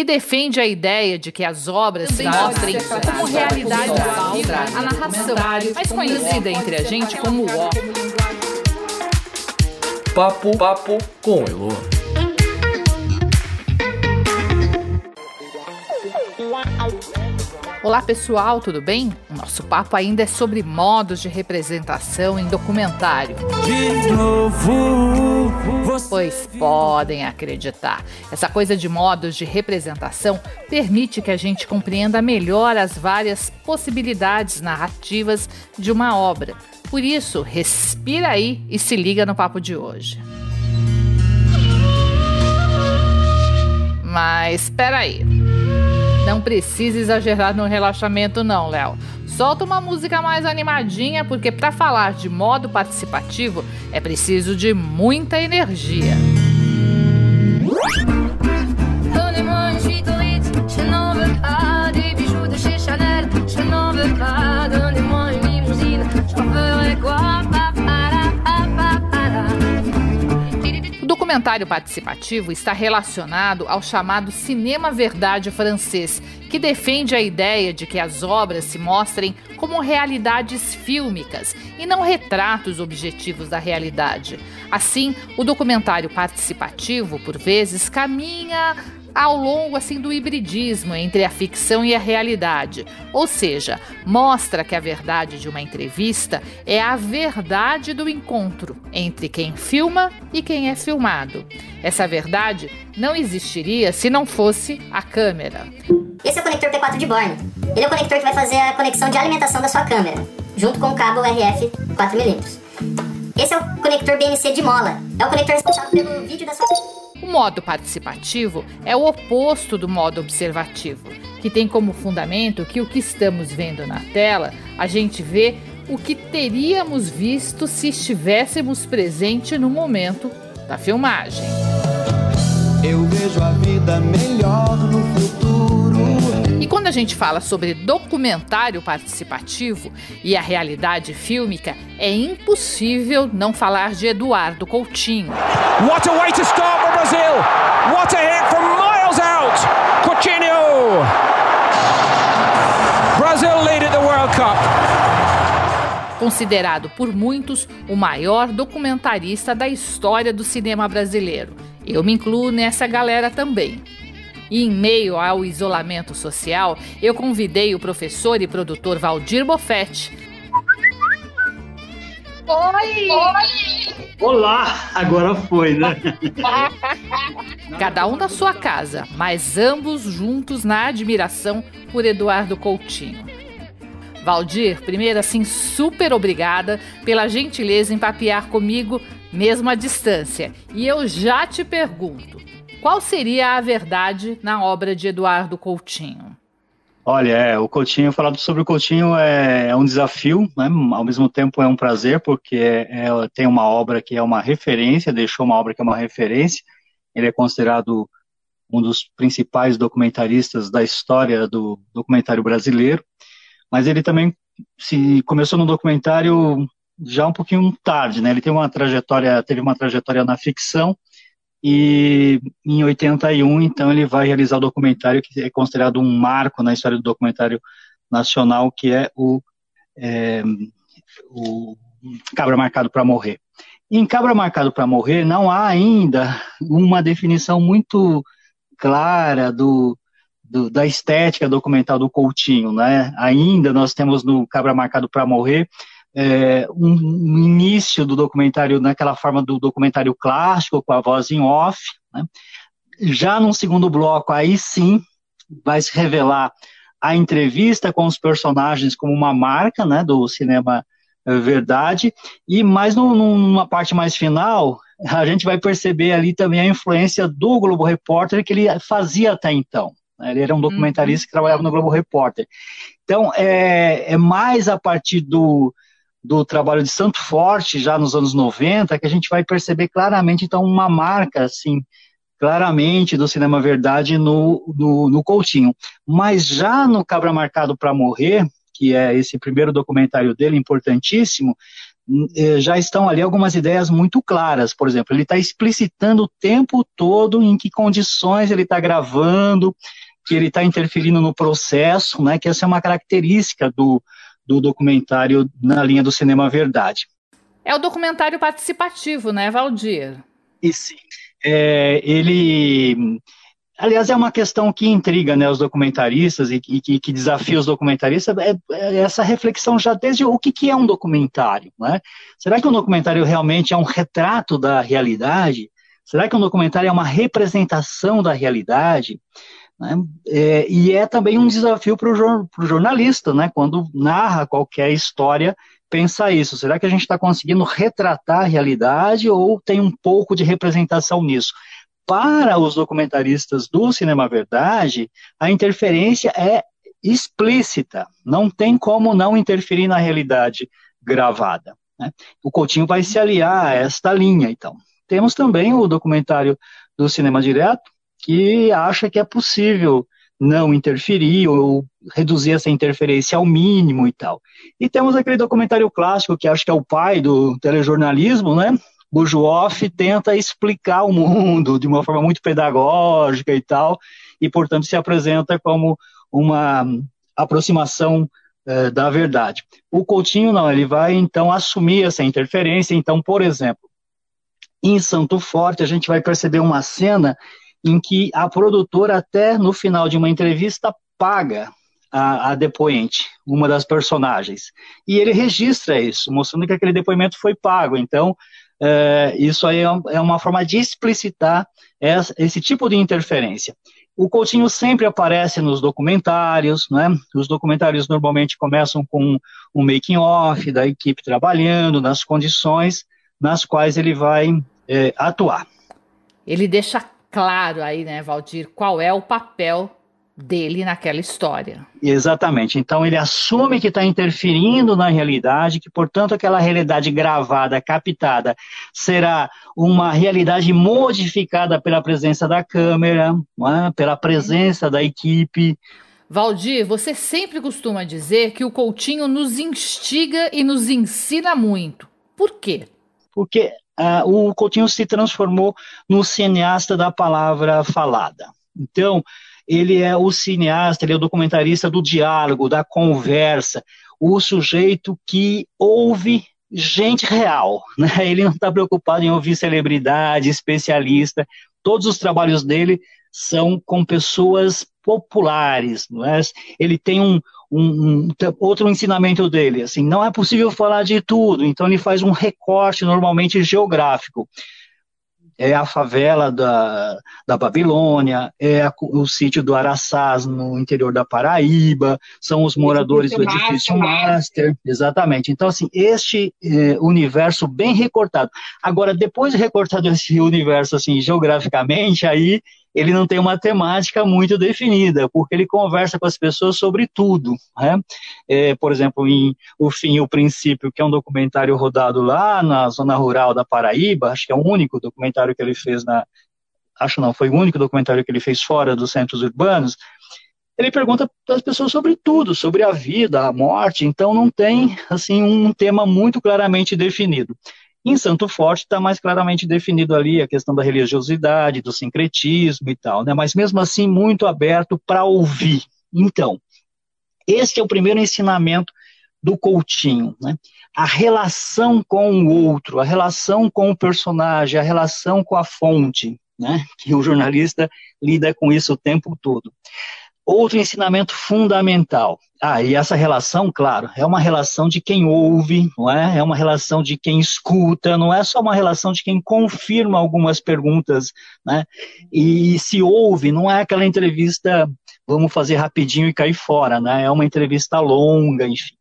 que defende a ideia de que as obras se mostrem como realidade falsa a narração, mais conhecida entre a gente como o. Papo Papo com Elô. Olá pessoal, tudo bem? O nosso papo ainda é sobre modos de representação em documentário. De novo. Pois podem acreditar. Essa coisa de modos de representação permite que a gente compreenda melhor as várias possibilidades narrativas de uma obra. Por isso, respira aí e se liga no papo de hoje. Mas espera aí. Não precisa exagerar no relaxamento, não, Léo. Solta uma música mais animadinha, porque para falar de modo participativo é preciso de muita energia. Documentário participativo está relacionado ao chamado cinema verdade francês, que defende a ideia de que as obras se mostrem como realidades fílmicas e não retratos objetivos da realidade. Assim, o documentário participativo, por vezes, caminha ao longo assim do hibridismo entre a ficção e a realidade, ou seja, mostra que a verdade de uma entrevista é a verdade do encontro entre quem filma e quem é filmado. Essa verdade não existiria se não fosse a câmera. Esse é o conector P4 de Borne. Ele é o conector que vai fazer a conexão de alimentação da sua câmera, junto com o cabo RF 4mm. Esse é o conector BNC de mola. É o conector responsável pelo vídeo da sua modo participativo é o oposto do modo observativo, que tem como fundamento que o que estamos vendo na tela, a gente vê o que teríamos visto se estivéssemos presente no momento da filmagem. Eu vejo a vida melhor no futuro. Quando a gente fala sobre documentário participativo e a realidade fílmica, é impossível não falar de Eduardo Coutinho. What a way to start for Brazil! What a hit from miles out! Coutinho! Brazil leading the World Cup. Considerado por muitos o maior documentarista da história do cinema brasileiro. Eu me incluo nessa galera também. E em meio ao isolamento social, eu convidei o professor e produtor Valdir Boffetti. Oi! Oi! Olá! Agora foi, né? Cada um da sua casa, mas ambos juntos na admiração por Eduardo Coutinho. Valdir, primeiro assim, super obrigada pela gentileza em papear comigo mesmo à distância. E eu já te pergunto, qual seria a verdade na obra de Eduardo Coutinho? Olha, é, o Coutinho, falar sobre o Coutinho é, é, um desafio, né? ao mesmo tempo é um prazer, porque é, é, tem uma obra que é uma referência, deixou uma obra que é uma referência, ele é considerado um dos principais documentaristas da história do documentário brasileiro, mas ele também se começou no documentário já um pouquinho tarde, né? Ele tem uma trajetória, teve uma trajetória na ficção e em 81, então, ele vai realizar o documentário que é considerado um marco na história do documentário nacional, que é o, é, o Cabra Marcado para Morrer. em Cabra Marcado para Morrer não há ainda uma definição muito clara do, do, da estética documental do Coutinho, né? Ainda nós temos no Cabra Marcado para Morrer é, um, um, início do documentário naquela forma do documentário clássico, com a voz em off. Né? Já no segundo bloco, aí sim, vai se revelar a entrevista com os personagens como uma marca né, do cinema é, verdade, e mais no, numa parte mais final, a gente vai perceber ali também a influência do Globo Repórter que ele fazia até então. Né? Ele era um documentarista uhum. que trabalhava no Globo Repórter. Então, é, é mais a partir do, do trabalho de Santo Forte, já nos anos 90, que a gente vai perceber claramente, então, uma marca, assim, claramente do Cinema Verdade no, no, no Coutinho. Mas já no Cabra Marcado para Morrer, que é esse primeiro documentário dele, importantíssimo, eh, já estão ali algumas ideias muito claras. Por exemplo, ele está explicitando o tempo todo em que condições ele está gravando, que ele está interferindo no processo, né, que essa é uma característica do, do documentário na linha do cinema verdade. É o documentário participativo, né, Valdir? E sim. É, ele Aliás, é uma questão que intriga né, os documentaristas e, que, que, desafia os documentaristas, é, é, essa reflexão já desde o que, que é um documentário. Né? Será que um documentário realmente é um retrato da realidade? Será que um documentário é uma representação da realidade? Né? É, e é também um desafio para o jornalista, né? quando narra qualquer história, pensar isso. Será que a gente está conseguindo retratar a realidade ou tem um pouco de representação nisso? para os documentaristas do Cinema Verdade, a interferência é explícita, não tem como não interferir na realidade gravada. Né? O Coutinho vai se aliar a esta linha, então. Temos também o documentário do Cinema Direto, que acha que é possível não interferir ou reduzir essa interferência ao mínimo e tal. E temos aquele documentário clássico, que acho que é o pai do telejornalismo, né? Bujoff tenta explicar o mundo de uma forma muito pedagógica e tal, e, portanto, se apresenta como uma aproximação eh, da verdade. O Coutinho não, ele vai, então, assumir essa interferência. Então, por exemplo, em Santo Forte, a gente vai perceber uma cena em que a produtora, até no final de uma entrevista, paga a, a, depoente, uma das personagens. E ele registra isso, mostrando que aquele depoimento foi pago. Então, é, isso aí é, é uma forma de explicitar essa, esse tipo de interferência. O Coutinho sempre aparece nos documentários, né? Os documentários normalmente começam com um making-off da equipe trabalhando, nas condições nas quais ele vai é, atuar. Ele deixa claro aí, né, Valdir, qual é o papel dele naquela história. Exatamente. Então ele assume que está interferindo na realidade, que portanto aquela realidade gravada, captada, será uma realidade modificada pela presença da câmera, é? pela presença da equipe. Valdir, você sempre costuma dizer que o Coutinho nos instiga e nos ensina muito. Por quê? Porque uh, o Coutinho se transformou no cineasta da palavra falada. Então, ele é o cineasta, ele é o documentarista do diálogo, da conversa, o sujeito que ouve gente real, né? Ele não está preocupado em ouvir celebridade, especialista. Todos os trabalhos dele são com pessoas populares, não é? Ele tem um, um, um, outro ensinamento dele, assim, não é possível falar de tudo, então ele faz um recorte normalmente geográfico é a favela da, da Babilônia, é a, o sítio do Araçás, no interior da Paraíba, são os moradores do edifício Master, exatamente. Então, assim, este é, universo bem recortado. Agora, depois de recortado esse universo, assim, geograficamente, aí ele não tem uma temática muito definida, porque ele conversa com as pessoas sobre tudo. Né? É, por exemplo, em O Fim e o Princípio, que é um documentário rodado lá na zona rural da Paraíba, acho que é o único documentário que ele fez na. Acho não, foi o único documentário que ele fez fora dos centros urbanos. Ele pergunta as pessoas sobre tudo, sobre a vida, a morte, então não tem assim um tema muito claramente definido. Em Santo Forte está mais claramente definido ali a questão da religiosidade, do sincretismo e tal, né? mas mesmo assim muito aberto para ouvir. Então, este é o primeiro ensinamento do Coutinho, né? A relação com o outro, a relação com o personagem, a relação com a fonte, né? Que o jornalista lida com isso o tempo todo. Outro ensinamento fundamental. Ah, e essa relação, claro, é uma relação de quem ouve, não é? É uma relação de quem escuta, não é só uma relação de quem confirma algumas perguntas, né? E se ouve, não é aquela entrevista, vamos fazer rapidinho e cair fora, né? É uma entrevista longa, enfim.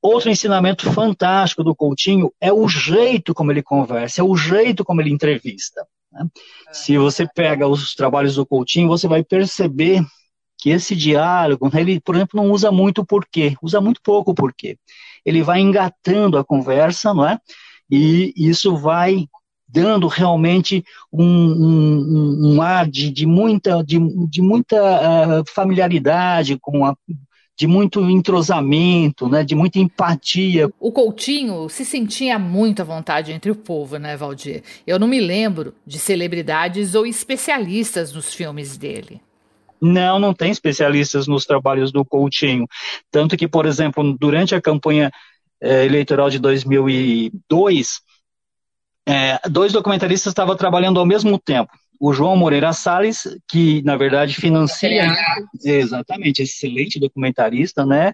Outro ensinamento fantástico do Coutinho é o jeito como ele conversa, é o jeito como ele entrevista. Né? Se você pega os trabalhos do Coutinho, você vai perceber que esse diálogo, né, ele, por exemplo, não usa muito porquê, usa muito pouco porquê. Ele vai engatando a conversa, não é? E isso vai dando realmente um, um, um ar de, de, muita, de, de muita uh, familiaridade com a, de muito entrosamento, né, de muita empatia. O Coutinho se sentia muito à vontade entre o povo, né, Valdir? Eu não me lembro de celebridades ou especialistas nos filmes dele. Não, não tem especialistas nos trabalhos do Coutinho. Tanto que, por exemplo, durante a campanha eh, eleitoral de 2002, eh, dois documentaristas estavam trabalhando ao mesmo tempo o João Moreira Salles, que na verdade financia exatamente excelente documentarista, né?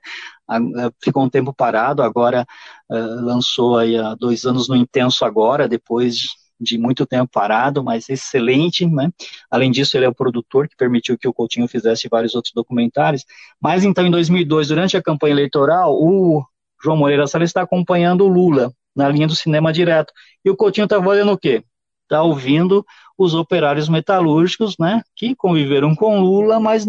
Ficou um tempo parado, agora uh, lançou aí há dois anos no Intenso Agora, depois de muito tempo parado, mas excelente, né? Além disso, ele é o produtor que permitiu que o Coutinho fizesse vários outros documentários. Mas então, em 2002, durante a campanha eleitoral, o João Moreira Salles está acompanhando o Lula na linha do cinema direto. E o Coutinho está fazendo o quê? Está ouvindo os operários metalúrgicos, né, que conviveram com Lula, mas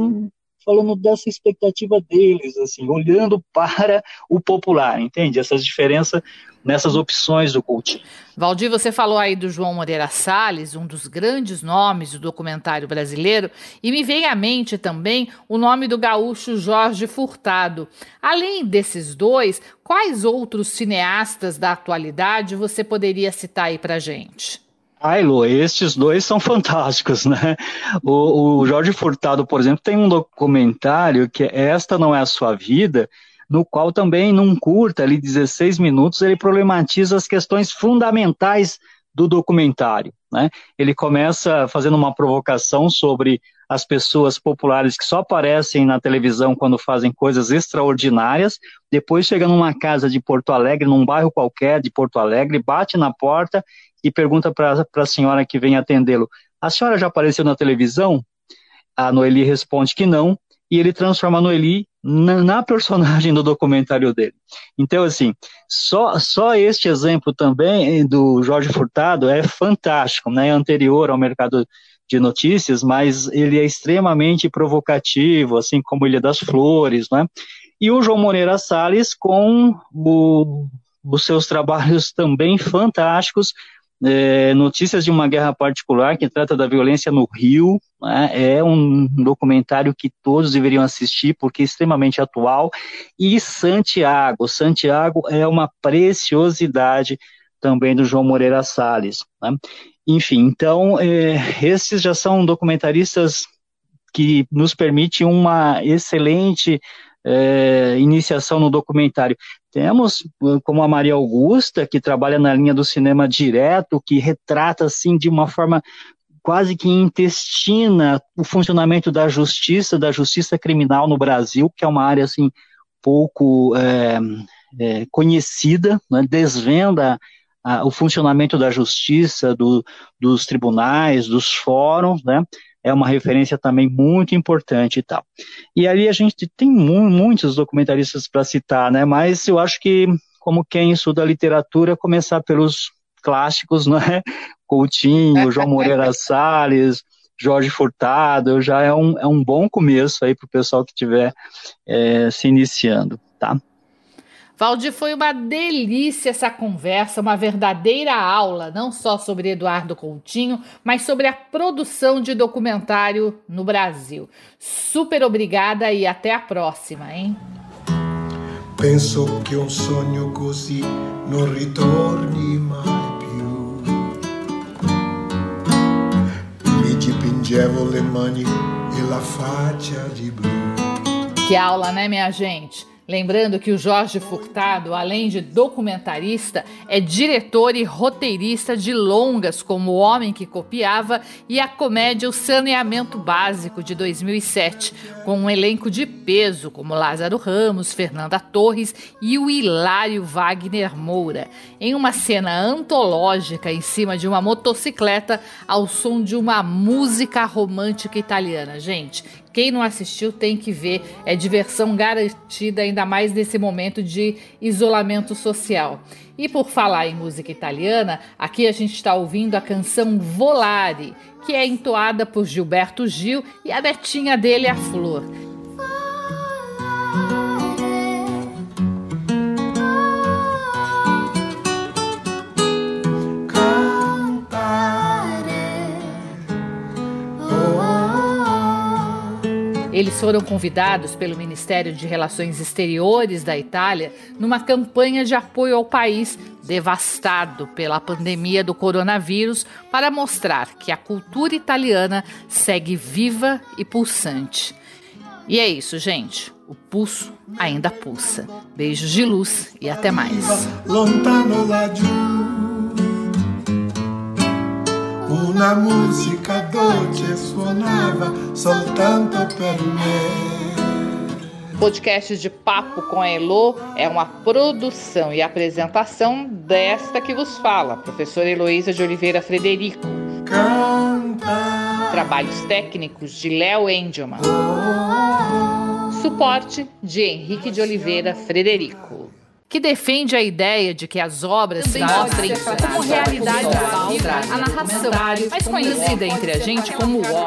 falando dessa expectativa deles, assim, olhando para o popular, entende? Essas diferenças nessas opções do Coutinho. Valdir, você falou aí do João Moreira Salles, um dos grandes nomes do documentário brasileiro, e me vem à mente também o nome do gaúcho Jorge Furtado. Além desses dois, quais outros cineastas da atualidade você poderia citar aí pra gente? Kylo, estes dois são fantásticos, né? O, o, Jorge Furtado, por exemplo, tem um documentário que é Esta Não É a Sua Vida, no qual também, num curta, ali, 16 minutos, ele problematiza as questões fundamentais do documentário, né? Ele começa fazendo uma provocação sobre as pessoas populares que só aparecem na televisão quando fazem coisas extraordinárias, depois chega numa casa de Porto Alegre, num bairro qualquer de Porto Alegre, bate na porta e pergunta para a senhora que vem atendê-lo: A senhora já apareceu na televisão? A Noeli responde que não, e ele transforma a Noeli na, na, personagem do documentário dele. Então, assim, só, só este exemplo também do Jorge Furtado é fantástico, né? É anterior ao mercado de notícias, mas ele é extremamente provocativo, assim como Ilha das Flores, né? E o João Moreira Salles com o, os seus trabalhos também fantásticos, é, Notícias de uma Guerra Particular, que trata da violência no Rio. Né, é um documentário que todos deveriam assistir, porque é extremamente atual. E Santiago. Santiago é uma preciosidade também do João Moreira Salles. Né? Enfim, então, é, esses já são documentaristas que nos permitem uma excelente é, iniciação no documentário. Temos como a Maria Augusta, que trabalha na linha do cinema direto, que retrata assim de uma forma quase que intestina o funcionamento da justiça, da justiça criminal no Brasil, que é uma área assim pouco é, é, conhecida, né, desvenda a, o funcionamento da justiça, do, dos tribunais, dos fóruns, né, é uma referência também muito importante e tal. E ali a gente tem mu muitos documentaristas para citar, né? Mas eu acho que, como quem estuda literatura, começar pelos clássicos, né? Coutinho, João Moreira Salles, Jorge Furtado, já é um, é um bom começo aí para o pessoal que estiver é, se iniciando, tá? Valdir, foi uma delícia essa conversa, uma verdadeira aula, não só sobre Eduardo Coutinho, mas sobre a produção de documentário no Brasil. Super obrigada e até a próxima, hein? Penso que um sonho così non ritorni mai più. Mi dipingevo le mani e la faccia di blu. Que aula, né, minha gente? Lembrando que o Jorge Furtado, além de documentarista, é diretor e roteirista de longas como O Homem que Copiava e a comédia O Saneamento Básico de 2007, com um elenco de peso como Lázaro Ramos, Fernanda Torres e o hilário Wagner Moura, em uma cena antológica em cima de uma motocicleta ao som de uma música romântica italiana. Gente, quem não assistiu tem que ver, é diversão garantida, ainda mais nesse momento de isolamento social. E por falar em música italiana, aqui a gente está ouvindo a canção Volare, que é entoada por Gilberto Gil e a netinha dele, a Flor. Eles foram convidados pelo Ministério de Relações Exteriores da Itália numa campanha de apoio ao país devastado pela pandemia do coronavírus para mostrar que a cultura italiana segue viva e pulsante. E é isso, gente. O pulso ainda pulsa. Beijos de luz e até mais. Una musica dolce suonava soltanto per me. Podcast de Papo com a Elo é uma produção e apresentação desta que vos fala, professora Heloísa de Oliveira Frederico. Canta. Trabalhos técnicos de Léo Engelman. Suporte de Henrique de Oliveira Frederico que defende a ideia de que as obras se mostrem como realidade falsa, a narração, mais conhecida entre a gente como o.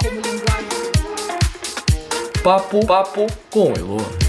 Papo, papo com Elo.